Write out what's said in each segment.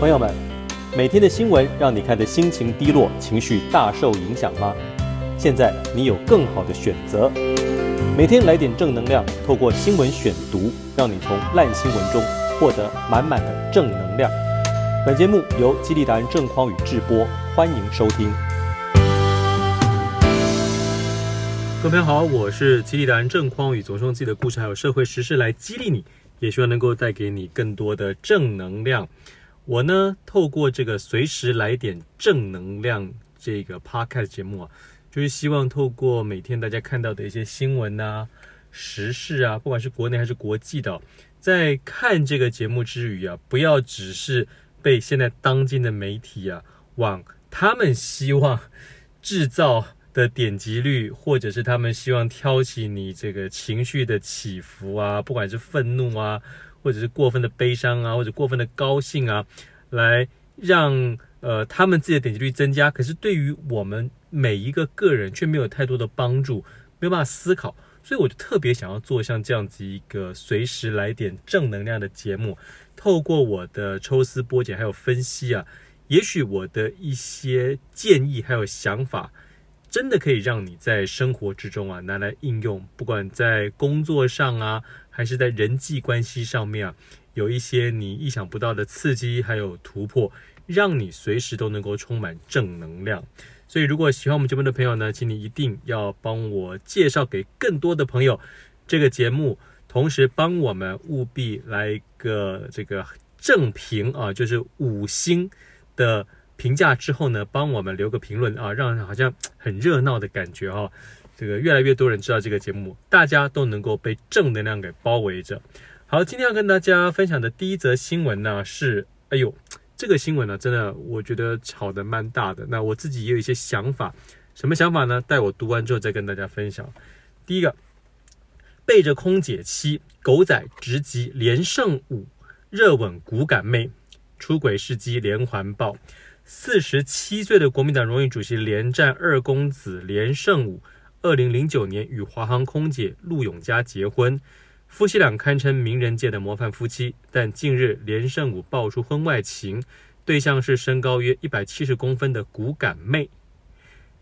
朋友们，每天的新闻让你看的心情低落、情绪大受影响吗？现在你有更好的选择，每天来点正能量，透过新闻选读，让你从烂新闻中获得满满的正能量。本节目由激励达人郑匡宇制播，欢迎收听。各位朋友好，我是激励达人郑匡宇，总是用自己的故事还有社会时事来激励你，也希望能够带给你更多的正能量。我呢，透过这个随时来点正能量这个 podcast 节目啊，就是希望透过每天大家看到的一些新闻啊、时事啊，不管是国内还是国际的，在看这个节目之余啊，不要只是被现在当今的媒体啊往他们希望制造的点击率，或者是他们希望挑起你这个情绪的起伏啊，不管是愤怒啊，或者是过分的悲伤啊，或者过分的高兴啊，来让呃他们自己的点击率增加。可是对于我们每一个个人却没有太多的帮助，没有办法思考。所以我就特别想要做像这样子一个随时来点正能量的节目，透过我的抽丝剥茧还有分析啊，也许我的一些建议还有想法。真的可以让你在生活之中啊拿来应用，不管在工作上啊，还是在人际关系上面啊，有一些你意想不到的刺激还有突破，让你随时都能够充满正能量。所以，如果喜欢我们节目的朋友呢，请你一定要帮我介绍给更多的朋友这个节目，同时帮我们务必来一个这个正评啊，就是五星的。评价之后呢，帮我们留个评论啊，让好像很热闹的感觉哈、哦。这个越来越多人知道这个节目，大家都能够被正能量给包围着。好，今天要跟大家分享的第一则新闻呢是，哎呦，这个新闻呢真的我觉得吵得蛮大的。那我自己也有一些想法，什么想法呢？待我读完之后再跟大家分享。第一个，背着空姐妻，狗仔直击连胜武，热吻骨感妹，出轨事迹连环爆。四十七岁的国民党荣誉主席连战二公子连胜武，二零零九年与华航空姐陆永嘉结婚，夫妻俩堪称名人界的模范夫妻。但近日连胜武爆出婚外情，对象是身高约一百七十公分的骨感妹。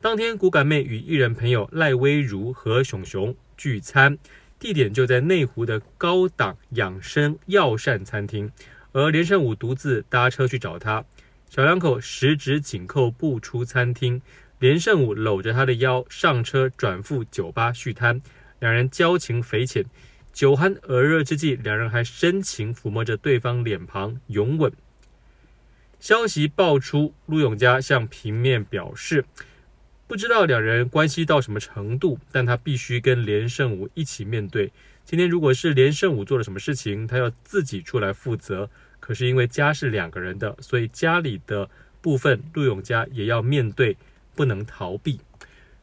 当天，骨感妹与艺人朋友赖威如和熊熊聚餐，地点就在内湖的高档养生药膳餐厅，而连胜武独自搭车去找她。小两口十指紧扣步出餐厅，连胜武搂着她的腰上车，转赴酒吧续摊。两人交情匪浅，酒酣耳热之际，两人还深情抚摸着对方脸庞，拥吻。消息爆出，陆永嘉向平面表示，不知道两人关系到什么程度，但他必须跟连胜武一起面对。今天如果是连胜武做了什么事情，他要自己出来负责。可是因为家是两个人的，所以家里的部分陆永嘉也要面对，不能逃避。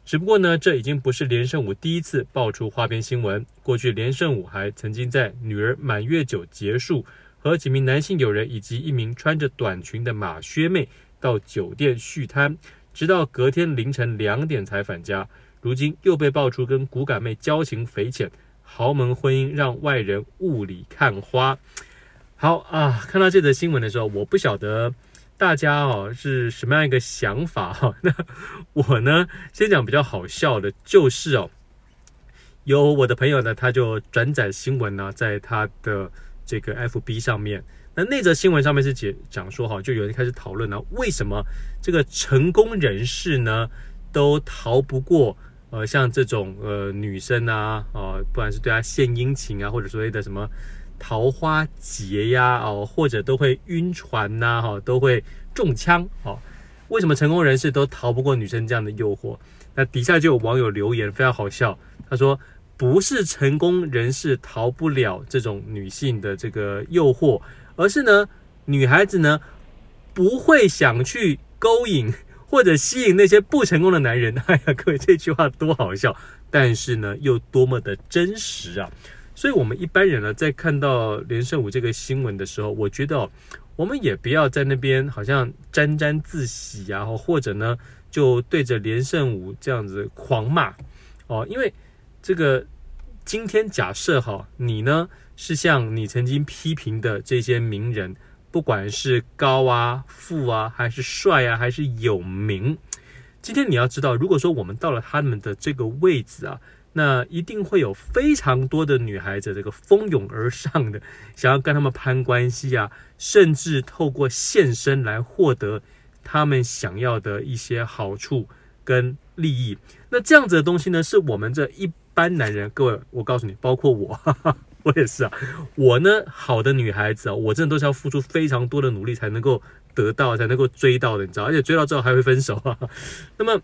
只不过呢，这已经不是连胜武第一次爆出花边新闻。过去连胜武还曾经在女儿满月酒结束，和几名男性友人以及一名穿着短裙的马靴妹到酒店续摊，直到隔天凌晨两点才返家。如今又被爆出跟骨感妹交情匪浅，豪门婚姻让外人雾里看花。好啊，看到这则新闻的时候，我不晓得大家哦是什么样一个想法哈、哦。那我呢，先讲比较好笑的，就是哦，有我的朋友呢，他就转载新闻呢，在他的这个 FB 上面。那那则新闻上面是讲讲说哈，就有人开始讨论呢，为什么这个成功人士呢都逃不过呃像这种呃女生啊，呃不管是对他献殷勤啊，或者所谓的什么。桃花劫呀，哦，或者都会晕船呐，哈，都会中枪，哦，为什么成功人士都逃不过女生这样的诱惑？那底下就有网友留言，非常好笑。他说：“不是成功人士逃不了这种女性的这个诱惑，而是呢，女孩子呢不会想去勾引 或者吸引那些不成功的男人。”哎呀，各位这句话多好笑，但是呢，又多么的真实啊！所以，我们一般人呢，在看到连胜武这个新闻的时候，我觉得哦，我们也不要在那边好像沾沾自喜啊，或者呢，就对着连胜武这样子狂骂哦。因为这个今天假设哈，你呢是像你曾经批评的这些名人，不管是高啊、富啊，还是帅啊，还是有名。今天你要知道，如果说我们到了他们的这个位置啊，那一定会有非常多的女孩子这个蜂拥而上的，想要跟他们攀关系啊，甚至透过献身来获得他们想要的一些好处跟利益。那这样子的东西呢，是我们这一般男人，各位，我告诉你，包括我，哈哈，我也是啊。我呢，好的女孩子啊，我真的都是要付出非常多的努力才能够。得到才能够追到的，你知道，而且追到之后还会分手啊。那么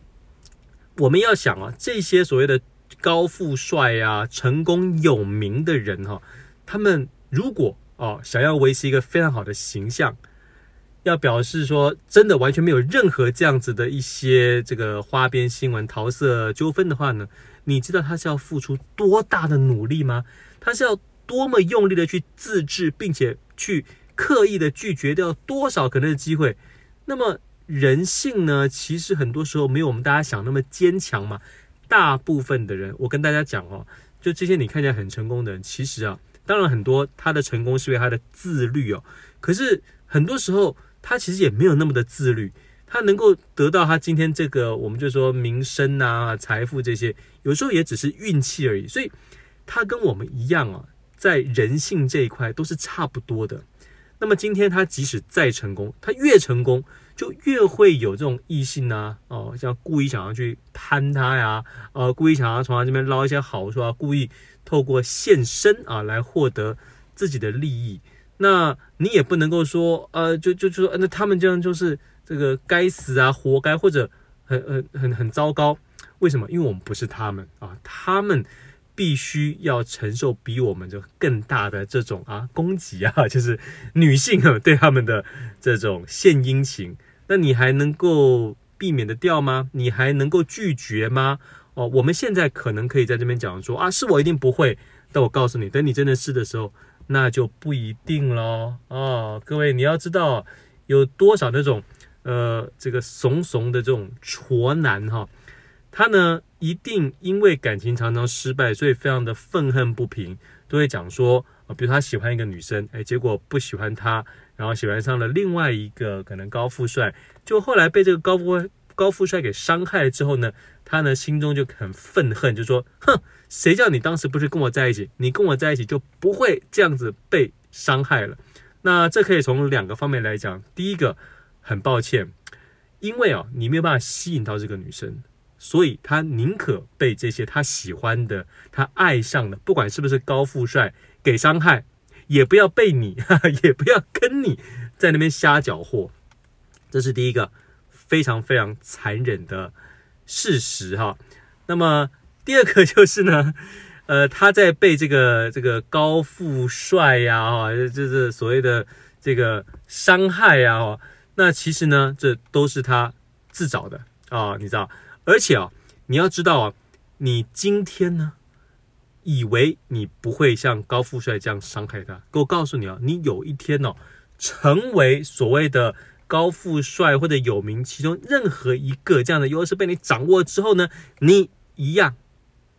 我们要想啊，这些所谓的高富帅啊、成功有名的人哈、他们如果哦想要维持一个非常好的形象，要表示说真的完全没有任何这样子的一些这个花边新闻、桃色纠纷的话呢，你知道他是要付出多大的努力吗？他是要多么用力的去自制，并且去。刻意的拒绝掉多少可能的机会？那么人性呢？其实很多时候没有我们大家想那么坚强嘛。大部分的人，我跟大家讲哦，就这些你看起来很成功的人，其实啊，当然很多他的成功是因为他的自律哦。可是很多时候他其实也没有那么的自律，他能够得到他今天这个，我们就说名声啊、财富这些，有时候也只是运气而已。所以他跟我们一样啊，在人性这一块都是差不多的。那么今天他即使再成功，他越成功就越会有这种异性啊，哦，像故意想要去攀他呀，呃，故意想要从他这边捞一些好处啊，故意透过献身啊来获得自己的利益。那你也不能够说，呃，就就就说，那他们这样就是这个该死啊，活该，或者很很很很糟糕。为什么？因为我们不是他们啊，他们。必须要承受比我们就更大的这种啊攻击啊，就是女性啊对他们的这种献殷勤，那你还能够避免得掉吗？你还能够拒绝吗？哦，我们现在可能可以在这边讲说啊，是我一定不会，但我告诉你，等你真的是的时候，那就不一定喽。哦，各位你要知道有多少那种呃这个怂怂的这种挫男哈。他呢，一定因为感情常常失败，所以非常的愤恨不平，都会讲说，比如他喜欢一个女生，哎，结果不喜欢她，然后喜欢上了另外一个可能高富帅，就后来被这个高富高富帅给伤害了之后呢，他呢心中就很愤恨，就说，哼，谁叫你当时不是跟我在一起？你跟我在一起就不会这样子被伤害了。那这可以从两个方面来讲，第一个，很抱歉，因为啊，你没有办法吸引到这个女生。所以他宁可被这些他喜欢的、他爱上的，不管是不是高富帅，给伤害，也不要被你，哈 哈也不要跟你在那边瞎搅和。这是第一个非常非常残忍的事实哈。那么第二个就是呢，呃，他在被这个这个高富帅呀，哈，就是所谓的这个伤害呀，那其实呢，这都是他自找的啊，你知道。而且啊，你要知道啊，你今天呢，以为你不会像高富帅这样伤害他。我告诉你啊，你有一天哦，成为所谓的高富帅或者有名其中任何一个这样的优势被你掌握之后呢，你一样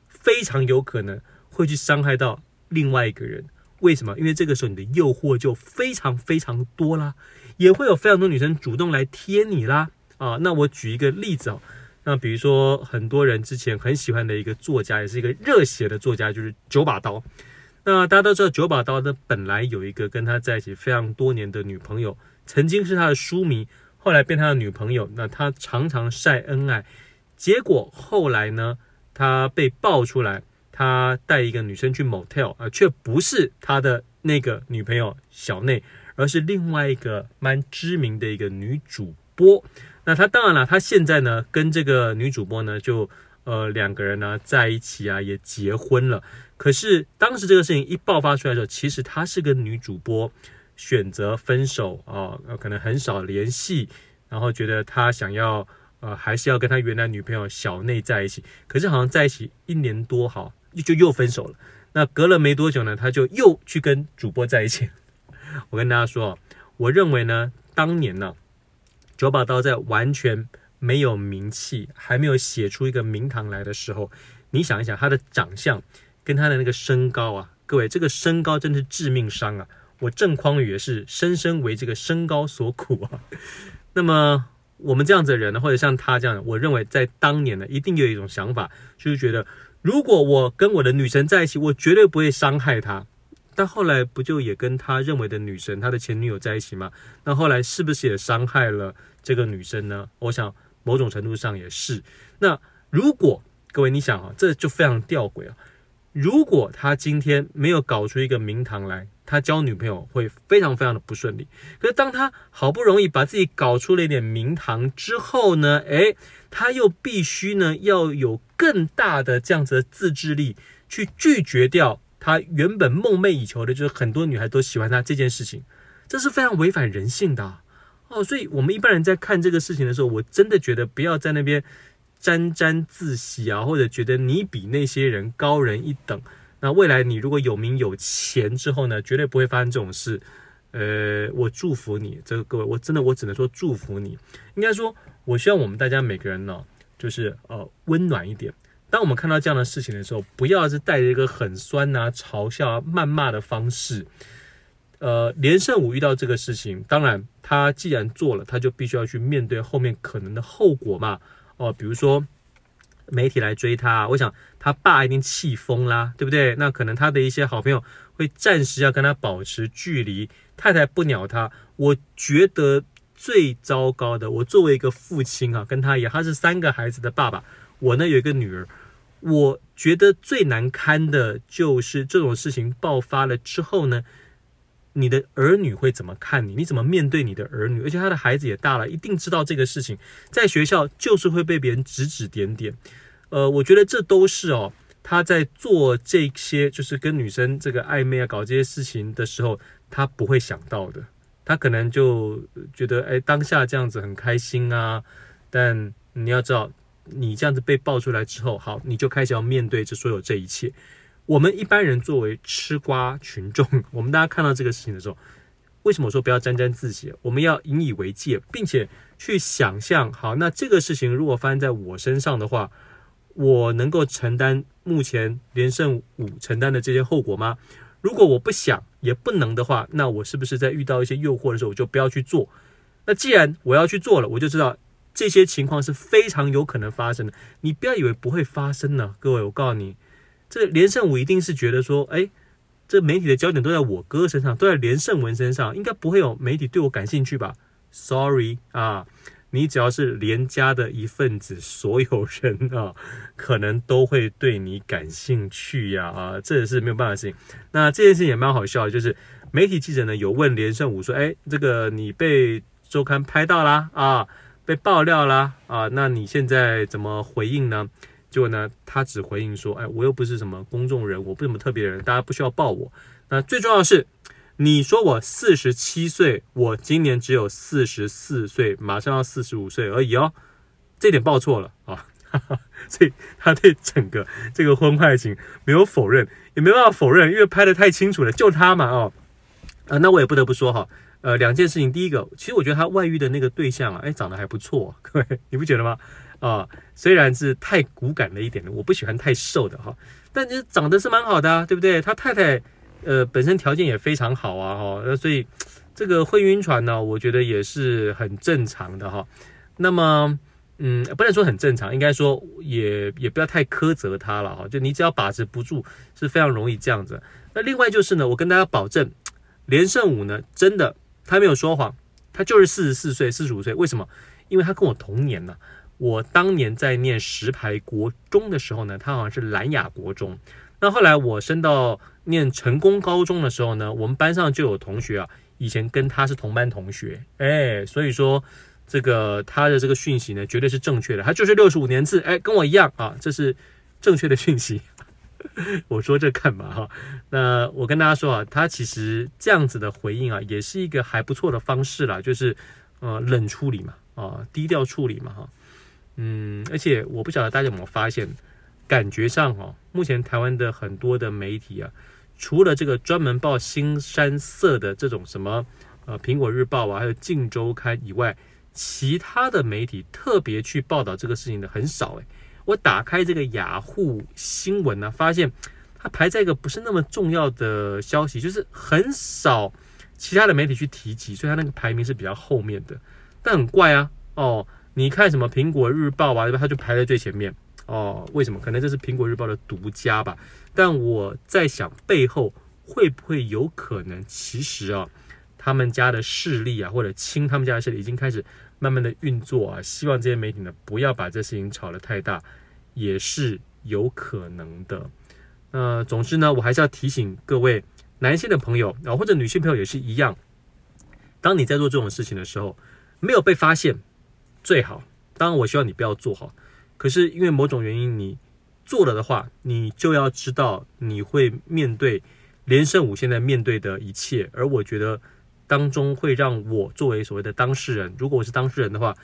非常有可能会去伤害到另外一个人。为什么？因为这个时候你的诱惑就非常非常多啦，也会有非常多女生主动来贴你啦。啊，那我举一个例子哦。那比如说，很多人之前很喜欢的一个作家，也是一个热血的作家，就是九把刀。那大家都知道，九把刀呢，本来有一个跟他在一起非常多年的女朋友，曾经是他的书迷，后来变他的女朋友。那他常常晒恩爱，结果后来呢，他被爆出来，他带一个女生去 motel 啊，却不是他的那个女朋友小内，而是另外一个蛮知名的一个女主播。那他当然了，他现在呢跟这个女主播呢就呃两个人呢在一起啊，也结婚了。可是当时这个事情一爆发出来的时候，其实他是跟女主播选择分手啊，可能很少联系，然后觉得他想要呃还是要跟他原来女朋友小内在一起。可是好像在一起一年多，好就又分手了。那隔了没多久呢，他就又去跟主播在一起。我跟大家说，我认为呢，当年呢。九把刀在完全没有名气，还没有写出一个名堂来的时候，你想一想他的长相跟他的那个身高啊，各位，这个身高真的是致命伤啊！我郑匡宇也是深深为这个身高所苦啊。那么我们这样子的人呢，或者像他这样的，我认为在当年呢，一定有一种想法，就是觉得如果我跟我的女神在一起，我绝对不会伤害她。但后来不就也跟他认为的女神，他的前女友在一起吗？那后来是不是也伤害了这个女生呢？我想某种程度上也是。那如果各位你想啊，这就非常吊诡啊。如果他今天没有搞出一个名堂来，他交女朋友会非常非常的不顺利。可是当他好不容易把自己搞出了一点名堂之后呢，诶，他又必须呢要有更大的这样子的自制力去拒绝掉。他原本梦寐以求的，就是很多女孩都喜欢他这件事情，这是非常违反人性的哦。所以，我们一般人在看这个事情的时候，我真的觉得不要在那边沾沾自喜啊，或者觉得你比那些人高人一等。那未来你如果有名有钱之后呢，绝对不会发生这种事。呃，我祝福你，这个各位，我真的我只能说祝福你。应该说，我希望我们大家每个人呢，就是呃温暖一点。当我们看到这样的事情的时候，不要是带着一个很酸啊、嘲笑啊、谩骂的方式。呃，连胜武遇到这个事情，当然他既然做了，他就必须要去面对后面可能的后果嘛。哦、比如说媒体来追他，我想他爸一定气疯啦，对不对？那可能他的一些好朋友会暂时要跟他保持距离，太太不鸟他。我觉得最糟糕的，我作为一个父亲啊，跟他一样，他是三个孩子的爸爸，我呢有一个女儿。我觉得最难堪的就是这种事情爆发了之后呢，你的儿女会怎么看你？你怎么面对你的儿女？而且他的孩子也大了，一定知道这个事情，在学校就是会被别人指指点点。呃，我觉得这都是哦，他在做这些，就是跟女生这个暧昧啊，搞这些事情的时候，他不会想到的。他可能就觉得，哎，当下这样子很开心啊。但你要知道。你这样子被爆出来之后，好，你就开始要面对这所有这一切。我们一般人作为吃瓜群众，我们大家看到这个事情的时候，为什么说不要沾沾自喜？我们要引以为戒，并且去想象，好，那这个事情如果发生在我身上的话，我能够承担目前连胜五承担的这些后果吗？如果我不想也不能的话，那我是不是在遇到一些诱惑的时候，我就不要去做？那既然我要去做了，我就知道。这些情况是非常有可能发生的，你不要以为不会发生呢。各位，我告诉你，这连胜武一定是觉得说，哎，这媒体的焦点都在我哥身上，都在连胜文身上，应该不会有媒体对我感兴趣吧？Sorry 啊，你只要是连家的一份子，所有人啊，可能都会对你感兴趣呀！啊，这也是没有办法的事情。那这件事情也蛮好笑的，就是媒体记者呢有问连胜武说，哎，这个你被周刊拍到啦啊？被爆料啦啊！那你现在怎么回应呢？结果呢，他只回应说：“哎，我又不是什么公众人，我不是什么特别人，大家不需要爆我。那最重要的是，你说我四十七岁，我今年只有四十四岁，马上要四十五岁而已哦，这点报错了啊！哈哈，所以他对整个这个婚外情没有否认，也没办法否认，因为拍得太清楚了，就他嘛哦啊！那我也不得不说哈。”呃，两件事情，第一个，其实我觉得他外遇的那个对象啊，哎，长得还不错，各位，你不觉得吗？啊，虽然是太骨感了一点的，我不喜欢太瘦的哈，但是长得是蛮好的啊，对不对？他太太呃本身条件也非常好啊，哈，那所以这个会晕船呢，我觉得也是很正常的哈。那么，嗯，不能说很正常，应该说也也不要太苛责他了哈，就你只要把持不住，是非常容易这样子。那另外就是呢，我跟大家保证，连胜武呢，真的。他没有说谎，他就是四十四岁、四十五岁。为什么？因为他跟我同年呢。我当年在念石牌国中的时候呢，他好像是兰雅国中。那后来我升到念成功高中的时候呢，我们班上就有同学啊，以前跟他是同班同学。哎，所以说这个他的这个讯息呢，绝对是正确的。他就是六十五年次，哎，跟我一样啊，这是正确的讯息。我说这干嘛哈？那我跟大家说啊，他其实这样子的回应啊，也是一个还不错的方式啦，就是呃冷处理嘛，啊低调处理嘛哈。嗯，而且我不晓得大家有没有发现，感觉上哈，目前台湾的很多的媒体啊，除了这个专门报新山色的这种什么呃苹果日报啊，还有镜周刊以外，其他的媒体特别去报道这个事情的很少诶。我打开这个雅虎新闻呢，发现它排在一个不是那么重要的消息，就是很少其他的媒体去提及，所以它那个排名是比较后面的。但很怪啊，哦，你看什么苹果日报啊，对吧？它就排在最前面哦。为什么？可能这是苹果日报的独家吧。但我在想，背后会不会有可能，其实啊，他们家的势力啊，或者亲他们家的势力，已经开始慢慢的运作啊。希望这些媒体呢，不要把这事情炒得太大，也是有可能的。呃，总之呢，我还是要提醒各位男性的朋友啊，或者女性朋友也是一样。当你在做这种事情的时候，没有被发现最好。当然，我希望你不要做好。可是因为某种原因，你做了的话，你就要知道你会面对连胜武现在面对的一切。而我觉得当中会让我作为所谓的当事人，如果我是当事人的话，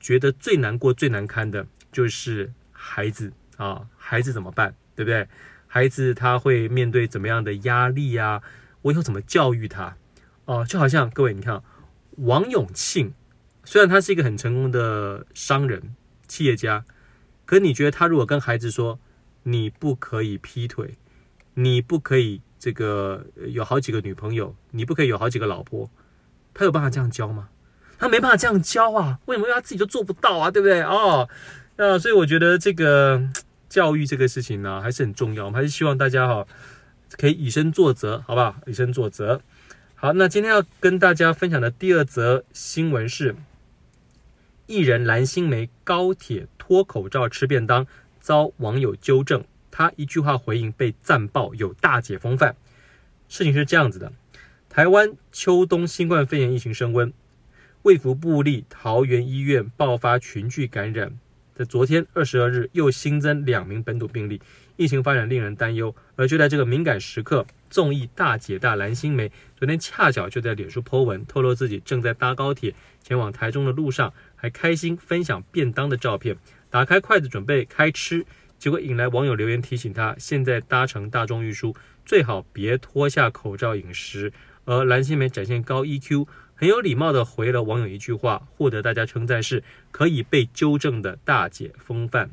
觉得最难过、最难堪的就是孩子啊，孩子怎么办？对不对？孩子他会面对怎么样的压力啊？我以后怎么教育他？哦、就好像各位，你看，王永庆虽然他是一个很成功的商人、企业家，可你觉得他如果跟孩子说你不可以劈腿，你不可以这个有好几个女朋友，你不可以有好几个老婆，他有办法这样教吗？他没办法这样教啊！为什么？他自己都做不到啊，对不对？哦，那所以我觉得这个。教育这个事情呢，还是很重要。我们还是希望大家哈，可以以身作则，好不好？以身作则。好，那今天要跟大家分享的第二则新闻是：艺人蓝心湄高铁脱口罩吃便当，遭网友纠正，他一句话回应被赞爆有大姐风范。事情是这样子的：台湾秋冬新冠肺炎疫情升温，卫福部立桃园医院爆发群聚感染。在昨天二十二日，又新增两名本土病例，疫情发展令人担忧。而就在这个敏感时刻，综艺大姐大蓝心湄昨天恰巧就在脸书 po 文，透露自己正在搭高铁前往台中的路上，还开心分享便当的照片，打开筷子准备开吃，结果引来网友留言提醒他，现在搭乘大众运输最好别脱下口罩饮食。而蓝心湄展现高 EQ。很有礼貌地回了网友一句话，获得大家称赞是可以被纠正的大姐风范。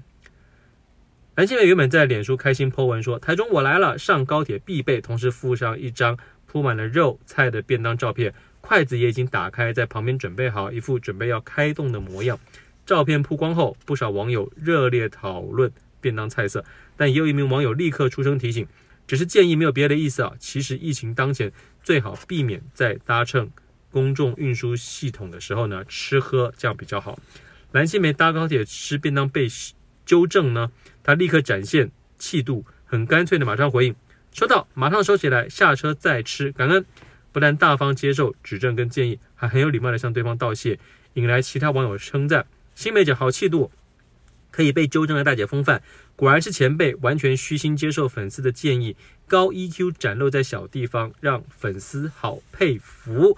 蓝心湄原本在脸书开心 po 文说：“台中我来了，上高铁必备。”同时附上一张铺满了肉菜的便当照片，筷子也已经打开，在旁边准备好，一副准备要开动的模样。照片曝光后，不少网友热烈讨论便当菜色，但也有一名网友立刻出声提醒：“只是建议，没有别的意思啊。其实疫情当前，最好避免在搭乘。”公众运输系统的时候呢，吃喝这样比较好。蓝心湄搭高铁吃便当被纠正呢，他立刻展现气度，很干脆的马上回应，收到，马上收起来，下车再吃，感恩。不但大方接受指正跟建议，还很有礼貌的向对方道谢，引来其他网友称赞。心湄姐好气度，可以被纠正的大姐风范，果然是前辈，完全虚心接受粉丝的建议，高 EQ 展露在小地方，让粉丝好佩服。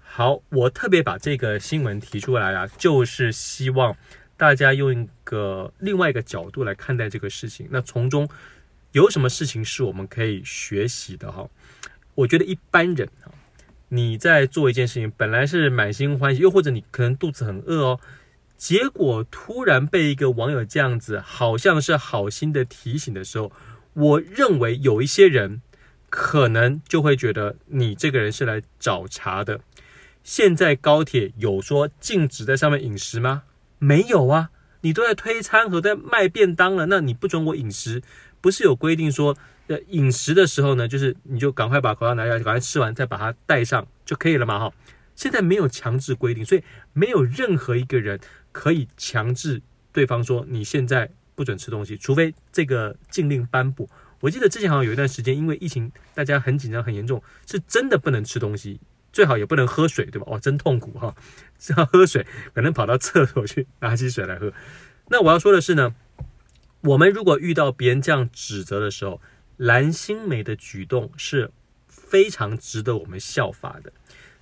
好，我特别把这个新闻提出来啊，就是希望大家用一个另外一个角度来看待这个事情。那从中有什么事情是我们可以学习的哈？我觉得一般人啊，你在做一件事情，本来是满心欢喜，又或者你可能肚子很饿哦，结果突然被一个网友这样子，好像是好心的提醒的时候，我认为有一些人可能就会觉得你这个人是来找茬的。现在高铁有说禁止在上面饮食吗？没有啊，你都在推餐盒，在卖便当了，那你不准我饮食？不是有规定说，呃，饮食的时候呢，就是你就赶快把口罩拿下，赶快吃完再把它戴上就可以了嘛，哈。现在没有强制规定，所以没有任何一个人可以强制对方说你现在不准吃东西，除非这个禁令颁布。我记得之前好像有一段时间，因为疫情大家很紧张很严重，是真的不能吃东西。最好也不能喝水，对吧？哦，真痛苦哈！只要喝水，可能跑到厕所去拿起水来喝。那我要说的是呢，我们如果遇到别人这样指责的时候，蓝心湄的举动是非常值得我们效法的。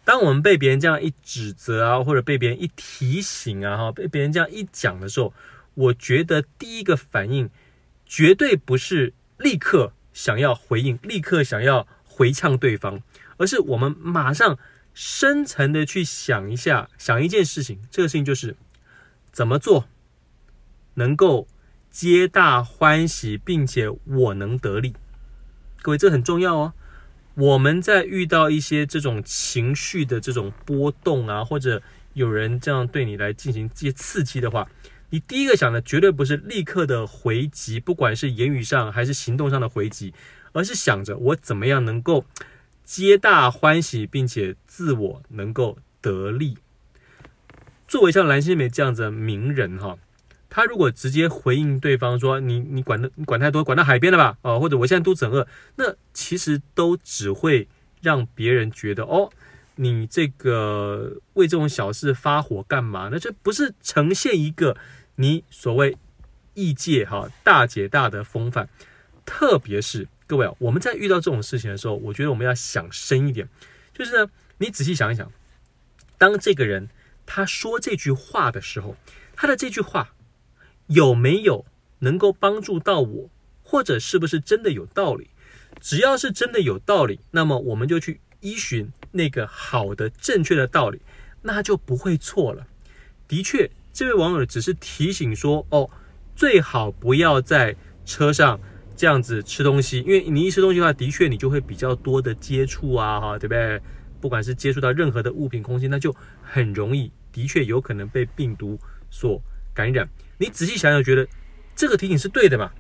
当我们被别人这样一指责啊，或者被别人一提醒啊，哈，被别人这样一讲的时候，我觉得第一个反应绝对不是立刻想要回应，立刻想要回呛对方。而是我们马上深层的去想一下，想一件事情，这个事情就是怎么做能够皆大欢喜，并且我能得利。各位，这很重要哦。我们在遇到一些这种情绪的这种波动啊，或者有人这样对你来进行一些刺激的话，你第一个想的绝对不是立刻的回击，不管是言语上还是行动上的回击，而是想着我怎么样能够皆大欢喜，并且自我能够得利。作为像蓝心湄这样子的名人哈。他如果直接回应对方说，你你管的你管太多，管到海边了吧？哦，或者我现在肚子很饿，那其实都只会让别人觉得哦，你这个为这种小事发火干嘛？那这不是呈现一个你所谓异界哈大姐大的风范。特别是各位啊，我们在遇到这种事情的时候，我觉得我们要想深一点，就是呢，你仔细想一想，当这个人他说这句话的时候，他的这句话。有没有能够帮助到我，或者是不是真的有道理？只要是真的有道理，那么我们就去依循那个好的、正确的道理，那就不会错了。的确，这位网友只是提醒说：“哦，最好不要在车上这样子吃东西，因为你一吃东西的话，的确你就会比较多的接触啊，哈，对不对？不管是接触到任何的物品、空气，那就很容易，的确有可能被病毒所感染。”你仔细想想，觉得这个提醒是对的吧？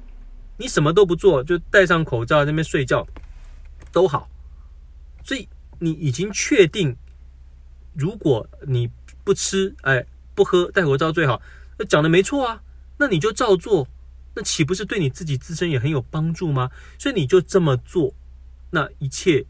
你什么都不做，就戴上口罩在那边睡觉，都好。所以你已经确定，如果你不吃，哎，不喝，戴口罩最好。那讲的没错啊，那你就照做，那岂不是对你自己自身也很有帮助吗？所以你就这么做，那一切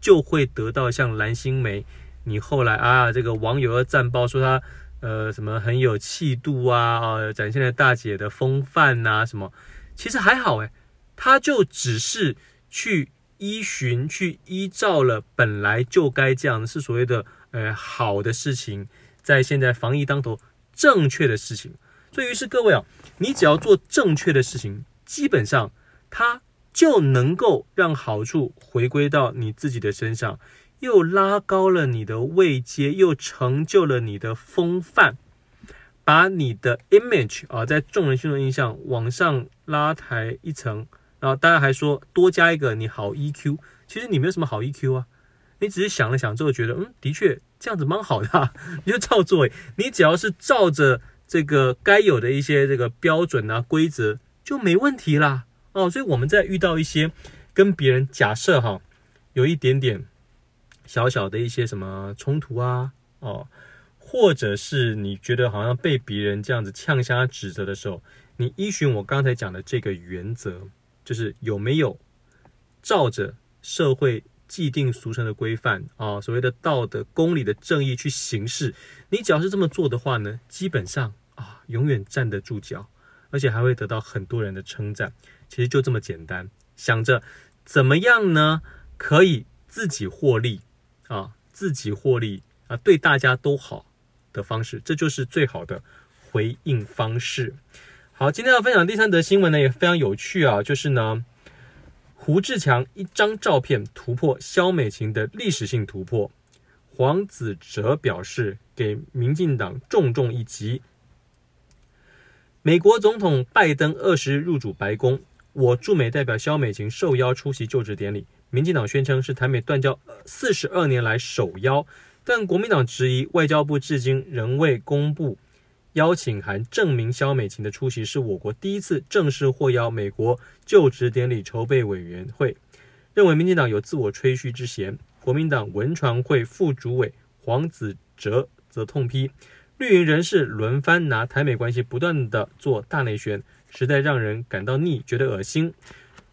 就会得到像蓝心湄，你后来啊，这个网友要赞爆说他。呃，什么很有气度啊，啊，展现了大姐的风范呐、什么，其实还好诶，他就只是去依循、去依照了本来就该这样，是所谓的呃好的事情，在现在防疫当头正确的事情。所以，于是各位啊，你只要做正确的事情，基本上它就能够让好处回归到你自己的身上。又拉高了你的位阶，又成就了你的风范，把你的 image 啊，在众人心中印象往上拉抬一层。然后大家还说多加一个你好 EQ，其实你没有什么好 EQ 啊，你只是想了想之后觉得，嗯，的确这样子蛮好的，你就照做。你只要是照着这个该有的一些这个标准啊规则就没问题啦。哦，所以我们在遇到一些跟别人假设哈，有一点点。小小的一些什么冲突啊，哦，或者是你觉得好像被别人这样子呛瞎指责的时候，你依循我刚才讲的这个原则，就是有没有照着社会既定俗成的规范啊，所谓的道德、公理的正义去行事，你只要是这么做的话呢，基本上啊，永远站得住脚，而且还会得到很多人的称赞。其实就这么简单，想着怎么样呢，可以自己获利。啊，自己获利啊，对大家都好的方式，这就是最好的回应方式。好，今天要分享第三则新闻呢，也非常有趣啊，就是呢，胡志强一张照片突破萧美琴的历史性突破，黄子哲表示给民进党重重一击。美国总统拜登二十日入主白宫，我驻美代表萧美琴受邀出席就职典礼。民进党宣称是台美断交四十二年来首邀，但国民党质疑外交部至今仍未公布邀请函，证明萧美琴的出席是我国第一次正式获邀美国就职典礼筹备委员会，认为民进党有自我吹嘘之嫌。国民党文传会副主委黄子哲则痛批绿营人士轮番拿台美关系不断地做大内宣，实在让人感到腻，觉得恶心。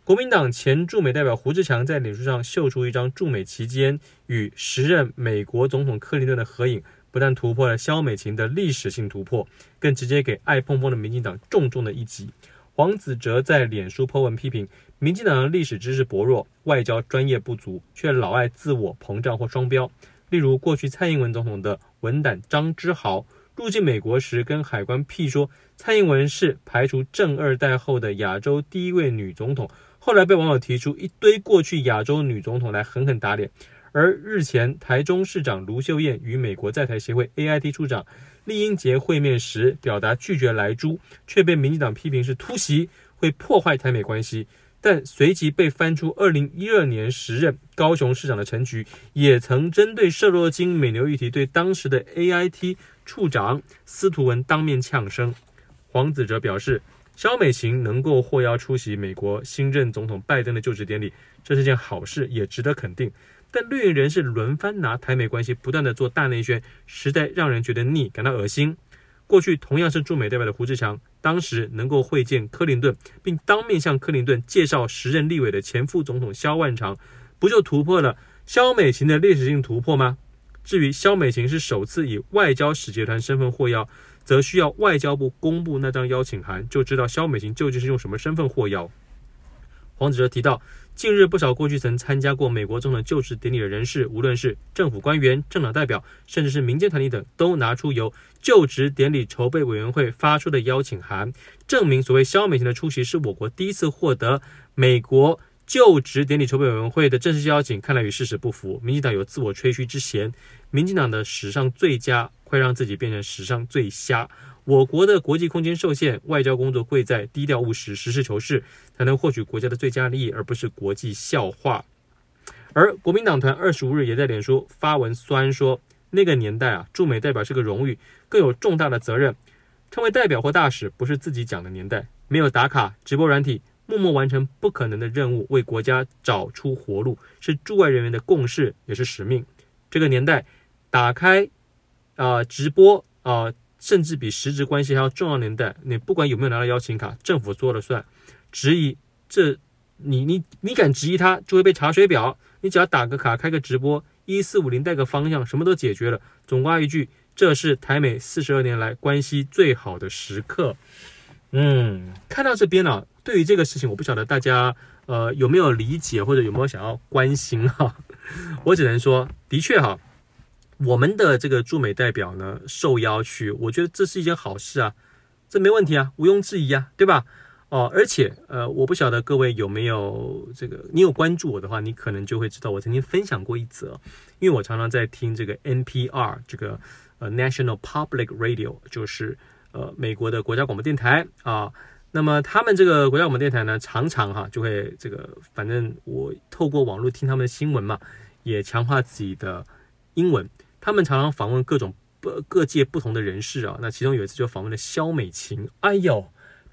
国民党前驻美代表胡志强在脸书上秀出一张驻美期间与时任美国总统克林顿的合影，不但突破了萧美琴的历史性突破，更直接给爱碰风的民进党重重的一击。黄子哲在脸书 po 文批评民进党的历史知识薄弱，外交专业不足，却老爱自我膨胀或双标。例如，过去蔡英文总统的文胆张之豪入境美国时，跟海关屁说蔡英文是排除正二代后的亚洲第一位女总统。后来被网友提出一堆过去亚洲女总统来狠狠打脸，而日前台中市长卢秀燕与美国在台协会 AIT 处长酈英杰会面时，表达拒绝来珠，却被民进党批评是突袭，会破坏台美关系。但随即被翻出二零一二年时任高雄市长的陈菊，也曾针对瘦肉精美牛议题对当时的 AIT 处长司徒文当面呛声。黄子哲表示，萧美琴能够获邀出席美国新任总统拜登的就职典礼，这是件好事，也值得肯定。但绿营人士轮番拿台美关系不断的做大内宣，实在让人觉得腻，感到恶心。过去同样是驻美代表的胡志强，当时能够会见克林顿，并当面向克林顿介绍时任立委的前副总统萧万长，不就突破了萧美琴的历史性突破吗？至于萧美琴是首次以外交使节团身份获邀，则需要外交部公布那张邀请函，就知道萧美琴究竟是用什么身份获邀。黄子哲提到，近日不少过去曾参加过美国总统就职典礼的人士，无论是政府官员、政党代表，甚至是民间团体等，都拿出由就职典礼筹备委员会发出的邀请函，证明所谓萧美琴的出席是我国第一次获得美国就职典礼筹备委员会的正式邀请，看来与事实不符。民进党有自我吹嘘之嫌，民进党的史上最佳会让自己变成史上最瞎。我国的国际空间受限，外交工作贵在低调务实、实事求是，才能获取国家的最佳利益，而不是国际笑话。而国民党团二十五日也在脸书发文酸说，那个年代啊，驻美代表是个荣誉，更有重大的责任。成为代表或大使不是自己讲的年代，没有打卡、直播软体，默默完成不可能的任务，为国家找出活路，是驻外人员的共识，也是使命。这个年代，打开啊、直播啊。甚至比实质关系还要重要年代，你不管有没有拿到邀请卡，政府说了算。质疑这，你你你敢质疑他，就会被查水表。你只要打个卡，开个直播，一四五零带个方向，什么都解决了。总括一句，这是台美四十二年来关系最好的时刻。嗯，看到这边呢、对于这个事情，我不晓得大家呃有没有理解，或者有没有想要关心哈。我只能说，的确哈。我们的这个驻美代表呢，受邀去，我觉得这是一件好事啊，这没问题啊，毋庸置疑啊，对吧？哦，而且呃，我不晓得各位有没有这个，你有关注我的话，你可能就会知道我曾经分享过一则，因为我常常在听这个 NPR 这个呃 National Public Radio，就是呃美国的国家广播电台啊。那么他们这个国家广播电台呢，常常哈就会这个，反正我透过网络听他们的新闻嘛，也强化自己的英文。他们常常访问各种各各界不同的人士啊，那其中有一次就访问了萧美琴。哎呦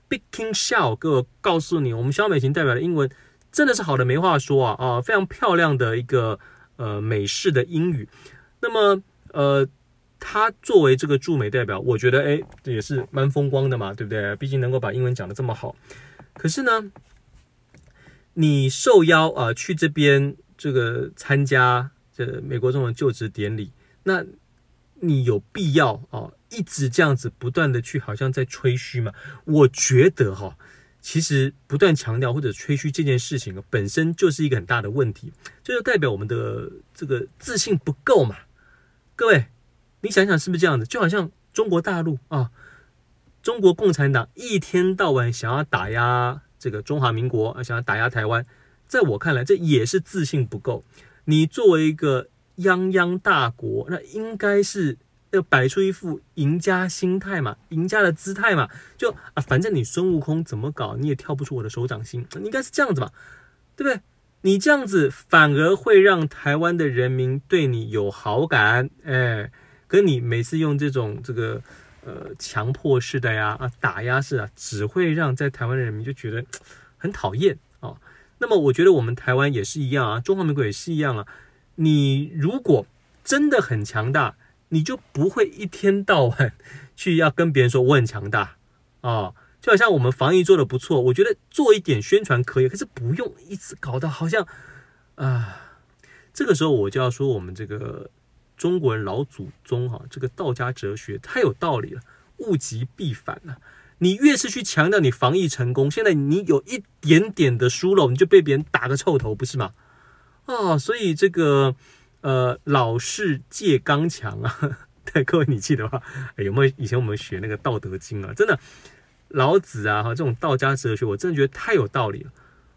，Big King 萧，各位告诉你，我们萧美琴代表的英文真的是好的没话说啊啊，非常漂亮的一个呃美式的英语。那么呃，他作为这个驻美代表，我觉得哎也是蛮风光的嘛，对不对？毕竟能够把英文讲得这么好。可是呢，你受邀啊去这边这个参加这美国总统就职典礼。那你有必要啊、哦，一直这样子不断的去好像在吹嘘吗？我觉得哈、其实不断强调或者吹嘘这件事情本身就是一个很大的问题，这就代表我们的这个自信不够嘛。各位，你想想是不是这样子？就好像中国大陆啊，中国共产党一天到晚想要打压这个中华民国啊，想要打压台湾，在我看来，这也是自信不够。你作为一个。泱泱大国，那应该是要摆出一副赢家心态嘛，赢家的姿态嘛，就啊，反正你孙悟空怎么搞，你也跳不出我的手掌心，应该是这样子吧，对不对？你这样子反而会让台湾的人民对你有好感，哎，跟你每次用这种这个呃强迫式的呀啊打压式啊，只会让在台湾的人民就觉得很讨厌啊。那么我觉得我们台湾也是一样啊，中华民国也是一样啊。你如果真的很强大，你就不会一天到晚去要跟别人说我很强大啊、就好像我们防疫做得不错，我觉得做一点宣传可以，可是不用一直搞得好像啊。这个时候我就要说，我们这个中国人老祖宗哈，这个道家哲学太有道理了，物极必反了。你越是去强调你防疫成功，现在你有一点点的疏漏，你就被别人打个臭头，不是吗？哦，所以这个呃，老是借刚强啊，对各位你记得吧？有没有以前我们学那个《道德经》啊？真的，老子啊，这种道家哲学，我真的觉得太有道理了。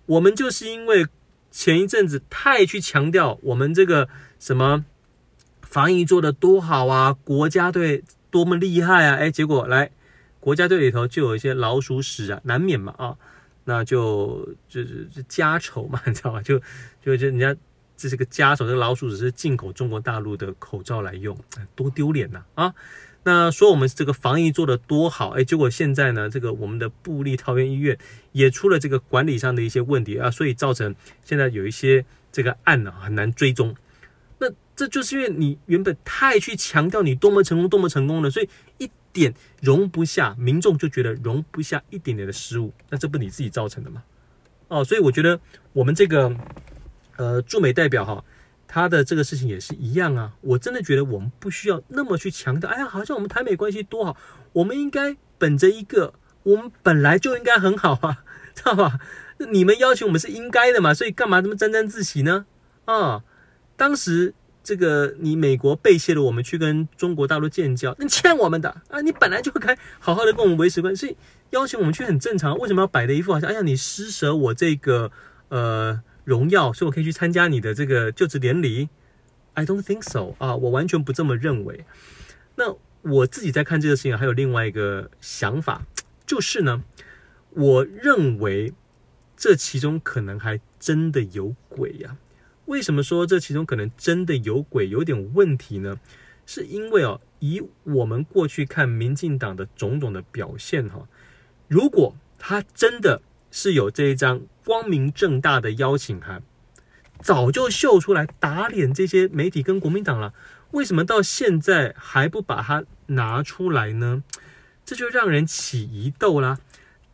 我们就是因为前一阵子太去强调我们这个什么防疫做得多好啊，国家队多么厉害啊，哎，结果来国家队里头就有一些老鼠屎啊，难免嘛啊。那就就是家丑嘛，你知道吗？就就就人家这是个家丑，这个老鼠只是进口中国大陆的口罩来用，多丢脸呐啊！那说我们这个防疫做得多好，哎，结果现在呢，这个我们的布立桃园医院也出了这个管理上的一些问题啊，所以造成现在有一些这个案呢很难追踪。那这就是因为你原本太去强调你多么成功，多么成功了，所以一点容不下民众就觉得容不下一点点的失误，那这不你自己造成的吗？哦，所以我觉得我们这个呃驻美代表哈。他的这个事情也是一样啊，我真的觉得我们不需要那么去强调，哎呀，好像我们台美关系多好，我们应该本着一个，我们本来就应该很好啊，知道吧？你们要求我们是应该的嘛，所以干嘛这么沾沾自喜呢？啊，当时这个你美国背弃了我们去跟中国大陆建交，你欠我们的啊，你本来就该好好的跟我们维持关系，邀请我们去很正常，为什么要摆的一副好像，哎呀，你施舍我这个呃。荣耀，所以我可以去参加你的这个就职典礼？I don't think so 啊，我完全不这么认为。那我自己在看这个事情，还有另外一个想法，就是呢，我认为这其中可能还真的有鬼呀。为什么说这其中可能真的有鬼，有点问题呢？是因为哦，以我们过去看民进党的种种的表现哈，如果他真的。是有这一张光明正大的邀请函，早就秀出来打脸这些媒体跟国民党了。为什么到现在还不把它拿出来呢？这就让人起疑窦啦。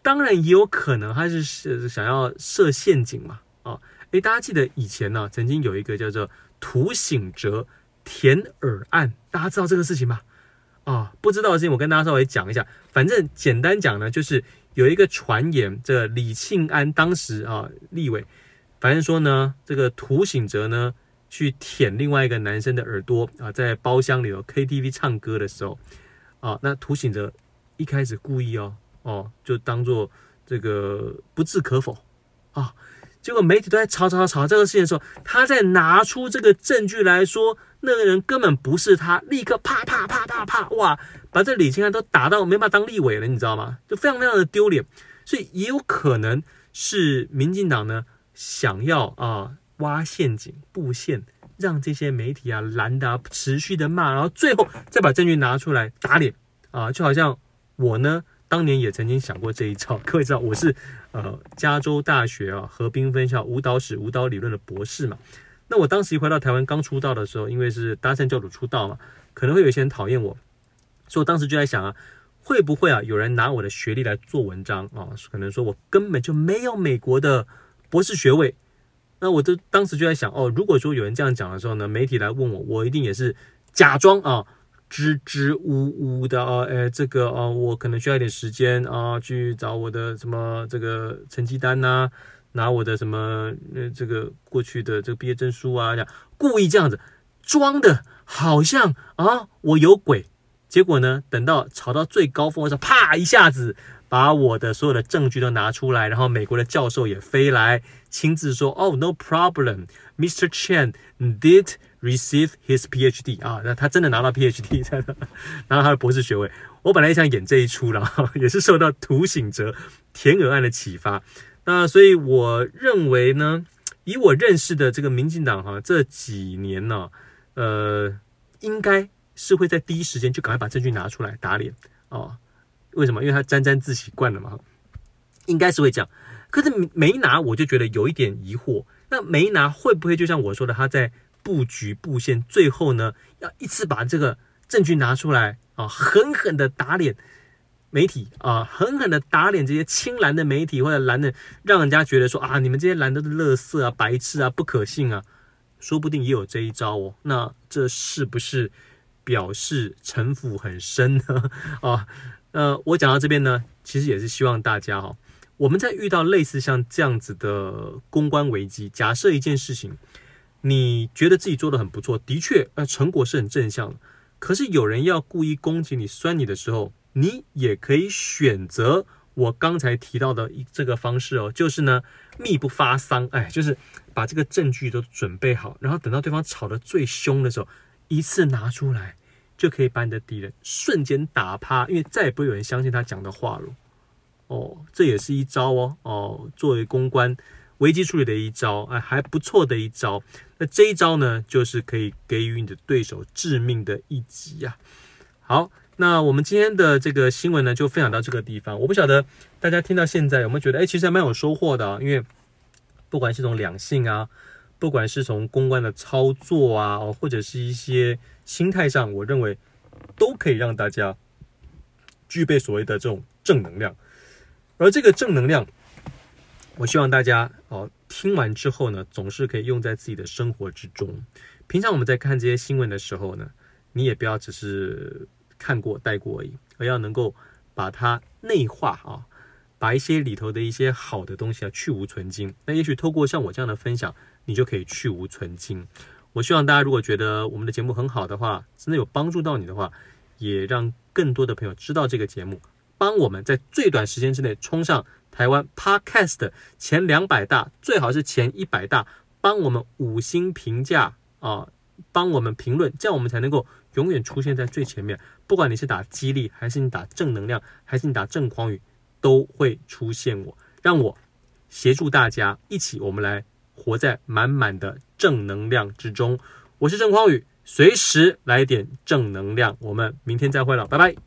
当然也有可能他是是想要设陷阱嘛。诶，大家记得以前呢，曾经有一个叫做涂醒哲舔耳案，大家知道这个事情吗？啊，不知道的事情我跟大家稍微讲一下。反正简单讲呢，就是。有一个传言，这、李庆安当时啊，立委，反正说呢，这个涂醒哲呢去舔另外一个男生的耳朵啊，在包厢里头 KTV 唱歌的时候啊，那涂醒哲一开始故意哦哦，就当做这个不置可否啊，结果媒体都在吵吵吵这个事情的时候，他在拿出这个证据来说。那个人根本不是他，立刻啪啪啪啪啪，哇，把这李庆安都打到没办法当立委了，你知道吗？就非常非常的丢脸，所以也有可能是民进党呢想要啊挖陷阱布线，让这些媒体啊拦的持续的骂，然后最后再把证据拿出来打脸啊，就好像我呢当年也曾经想过这一招，各位知道我是呃加州大学啊河滨分校舞蹈史舞蹈理论的博士嘛。那我当时一回到台湾刚出道的时候，因为是搭讪教主出道嘛，可能会有一些人讨厌我，所以我当时就在想啊，会不会啊有人拿我的学历来做文章啊？可能说我根本就没有美国的博士学位。那我就当时就在想哦，如果说有人这样讲的时候呢，媒体来问我，我一定也是假装啊支支吾吾的啊，哎，这个啊，我可能需要一点时间啊，去找我的什么这个成绩单呐、拿我的什么呃这个过去的这个毕业证书啊，这样故意这样子装的，好像啊我有鬼。结果呢，等到吵到最高峰的时候，啪一下子把我的所有的证据都拿出来，然后美国的教授也飞来亲自说：“哦，no problem，Mr. Chen did receive his PhD 啊，那他真的拿到 PhD，拿到他的博士学位。”我本来也想演这一出，然 后也是受到涂醒哲舔耳案的启发。那所以我认为呢，以我认识的这个民进党哈，这几年呢，呃，应该是会在第一时间就赶快把证据拿出来打脸哦。为什么？因为他沾沾自喜惯了嘛，应该是会这样。可是没拿，我就觉得有一点疑惑。那没拿会不会就像我说的，他在布局布线，最后呢，要一次把这个证据拿出来啊，狠狠的打脸？媒体啊，狠狠的打脸这些青蓝的媒体，或者蓝的，让人家觉得说啊，你们这些蓝的是垃圾啊、白痴啊、不可信啊，说不定也有这一招哦。那这是不是表示城府很深呢？啊，呃，我讲到这边呢，其实也是希望大家哈，我们在遇到类似像这样子的公关危机，假设一件事情，你觉得自己做得很不错，的确，呃，成果是很正向的，可是有人要故意攻击你、酸你的时候。你也可以选择我刚才提到的这个方式哦，就是呢，秘不发丧，哎，就是把这个证据都准备好，然后等到对方吵得最凶的时候，一次拿出来，就可以把你的敌人瞬间打趴，因为再也不会有人相信他讲的话了。哦，这也是一招哦哦，作为公关危机处理的一招，哎，还不错的一招。那这一招呢，就是可以给予你的对手致命的一击呀。好，那我们今天的这个新闻呢，就分享到这个地方。我不晓得大家听到现在有没有觉得，哎，其实还蛮有收获的啊，因为不管是从两性啊，不管是从公关的操作啊，或者是一些心态上，我认为都可以让大家具备所谓的这种正能量。而这个正能量，我希望大家哦听完之后呢，总是可以用在自己的生活之中。平常我们在看这些新闻的时候呢，你也不要只是看过带过而已，而要能够把它内化啊，把一些里头的一些好的东西啊去芜存菁。那也许透过像我这样的分享，你就可以去芜存菁。我希望大家如果觉得我们的节目很好的话，真的有帮助到你的话，也让更多的朋友知道这个节目。帮我们在最短时间之内冲上台湾 Podcast 前两百大，最好是前一百大。帮我们五星评价啊，帮我们评论，这样我们才能够永远出现在最前面。不管你是打激励，还是你打正能量，还是你打正匡宇，都会出现我，让我协助大家一起，我们来活在满满的正能量之中。我是正匡宇，随时来点正能量。我们明天再会了，拜拜。